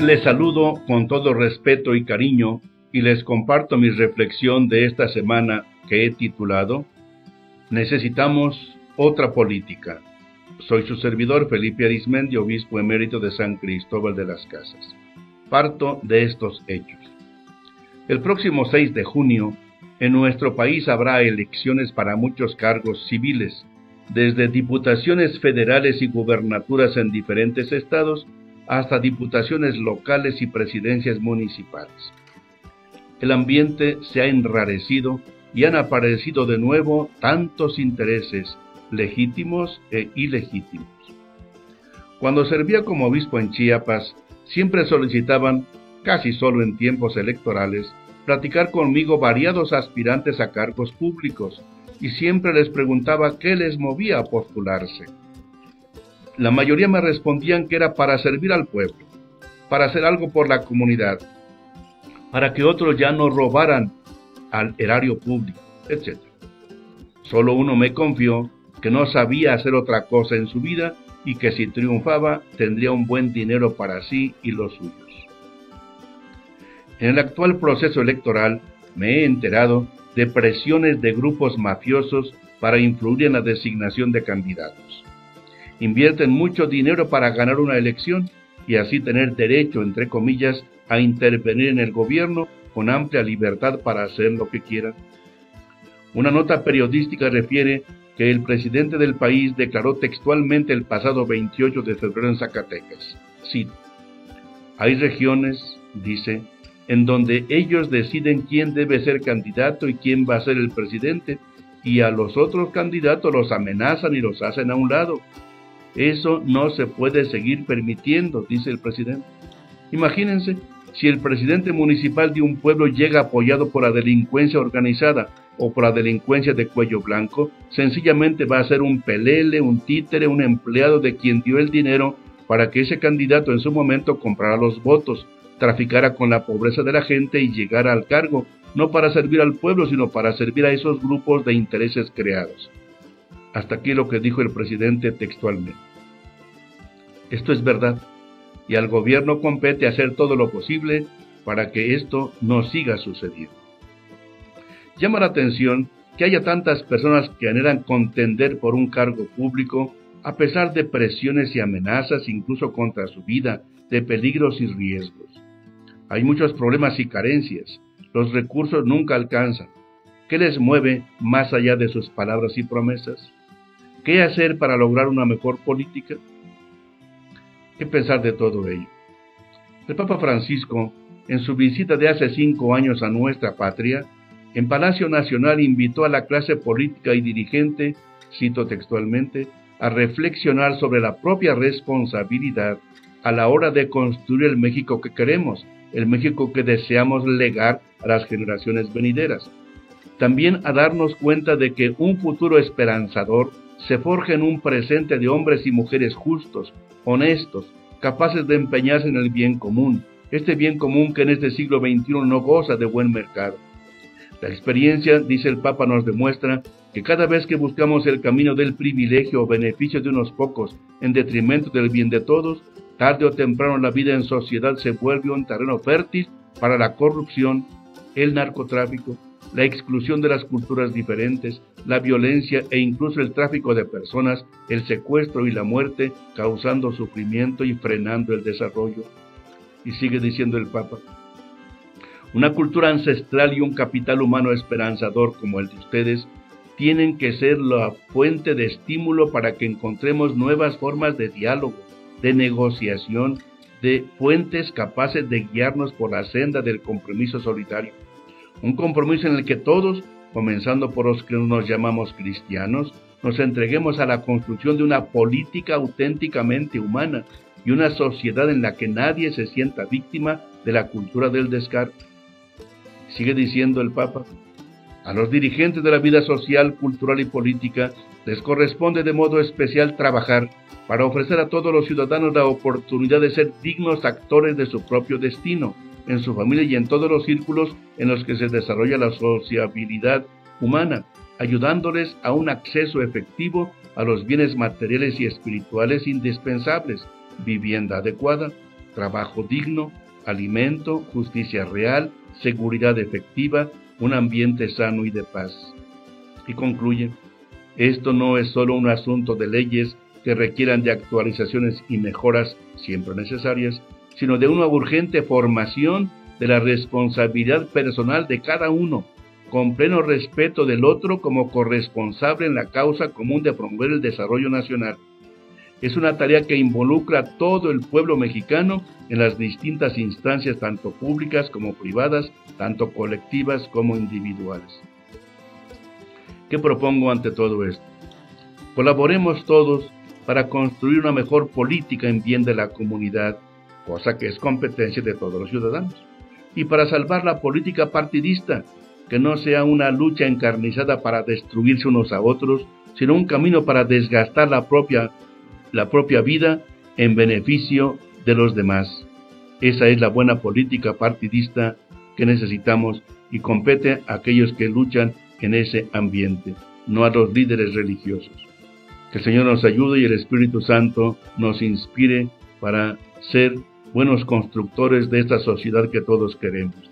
Les saludo con todo respeto y cariño y les comparto mi reflexión de esta semana que he titulado Necesitamos otra política. Soy su servidor Felipe Arismendi, obispo emérito de San Cristóbal de las Casas. Parto de estos hechos. El próximo 6 de junio, en nuestro país habrá elecciones para muchos cargos civiles, desde diputaciones federales y gubernaturas en diferentes estados hasta diputaciones locales y presidencias municipales. El ambiente se ha enrarecido y han aparecido de nuevo tantos intereses legítimos e ilegítimos. Cuando servía como obispo en Chiapas, siempre solicitaban, casi solo en tiempos electorales, platicar conmigo variados aspirantes a cargos públicos y siempre les preguntaba qué les movía a postularse. La mayoría me respondían que era para servir al pueblo, para hacer algo por la comunidad, para que otros ya no robaran al erario público, etc. Solo uno me confió que no sabía hacer otra cosa en su vida y que si triunfaba tendría un buen dinero para sí y los suyos. En el actual proceso electoral me he enterado de presiones de grupos mafiosos para influir en la designación de candidatos. Invierten mucho dinero para ganar una elección y así tener derecho, entre comillas, a intervenir en el gobierno con amplia libertad para hacer lo que quieran. Una nota periodística refiere que el presidente del país declaró textualmente el pasado 28 de febrero en Zacatecas. Cito, hay regiones, dice, en donde ellos deciden quién debe ser candidato y quién va a ser el presidente, y a los otros candidatos los amenazan y los hacen a un lado. Eso no se puede seguir permitiendo, dice el presidente. Imagínense, si el presidente municipal de un pueblo llega apoyado por la delincuencia organizada o por la delincuencia de cuello blanco, sencillamente va a ser un pelele, un títere, un empleado de quien dio el dinero para que ese candidato en su momento comprara los votos, traficara con la pobreza de la gente y llegara al cargo, no para servir al pueblo, sino para servir a esos grupos de intereses creados. Hasta aquí lo que dijo el presidente textualmente. Esto es verdad y al gobierno compete hacer todo lo posible para que esto no siga sucediendo. Llama la atención que haya tantas personas que anhelan contender por un cargo público a pesar de presiones y amenazas incluso contra su vida, de peligros y riesgos. Hay muchos problemas y carencias, los recursos nunca alcanzan. ¿Qué les mueve más allá de sus palabras y promesas? ¿Qué hacer para lograr una mejor política? ¿Qué pensar de todo ello? El Papa Francisco, en su visita de hace cinco años a nuestra patria, en Palacio Nacional invitó a la clase política y dirigente, cito textualmente, a reflexionar sobre la propia responsabilidad a la hora de construir el México que queremos, el México que deseamos legar a las generaciones venideras. También a darnos cuenta de que un futuro esperanzador se forja en un presente de hombres y mujeres justos, honestos, capaces de empeñarse en el bien común, este bien común que en este siglo XXI no goza de buen mercado. La experiencia, dice el Papa, nos demuestra que cada vez que buscamos el camino del privilegio o beneficio de unos pocos en detrimento del bien de todos, tarde o temprano la vida en sociedad se vuelve un terreno fértil para la corrupción, el narcotráfico, la exclusión de las culturas diferentes, la violencia e incluso el tráfico de personas, el secuestro y la muerte, causando sufrimiento y frenando el desarrollo. Y sigue diciendo el Papa, una cultura ancestral y un capital humano esperanzador como el de ustedes tienen que ser la fuente de estímulo para que encontremos nuevas formas de diálogo, de negociación, de fuentes capaces de guiarnos por la senda del compromiso solitario un compromiso en el que todos, comenzando por los que nos llamamos cristianos, nos entreguemos a la construcción de una política auténticamente humana y una sociedad en la que nadie se sienta víctima de la cultura del descarte. Sigue diciendo el Papa, a los dirigentes de la vida social, cultural y política les corresponde de modo especial trabajar para ofrecer a todos los ciudadanos la oportunidad de ser dignos actores de su propio destino, en su familia y en todos los círculos en los que se desarrolla la sociabilidad humana, ayudándoles a un acceso efectivo a los bienes materiales y espirituales indispensables, vivienda adecuada, trabajo digno, alimento, justicia real, seguridad efectiva, un ambiente sano y de paz. Y concluye, esto no es solo un asunto de leyes que requieran de actualizaciones y mejoras siempre necesarias, sino de una urgente formación de la responsabilidad personal de cada uno, con pleno respeto del otro como corresponsable en la causa común de promover el desarrollo nacional. Es una tarea que involucra a todo el pueblo mexicano en las distintas instancias, tanto públicas como privadas, tanto colectivas como individuales. ¿Qué propongo ante todo esto? Colaboremos todos para construir una mejor política en bien de la comunidad, cosa que es competencia de todos los ciudadanos, y para salvar la política partidista, que no sea una lucha encarnizada para destruirse unos a otros, sino un camino para desgastar la propia la propia vida en beneficio de los demás. Esa es la buena política partidista que necesitamos y compete a aquellos que luchan en ese ambiente, no a los líderes religiosos. Que el Señor nos ayude y el Espíritu Santo nos inspire para ser buenos constructores de esta sociedad que todos queremos.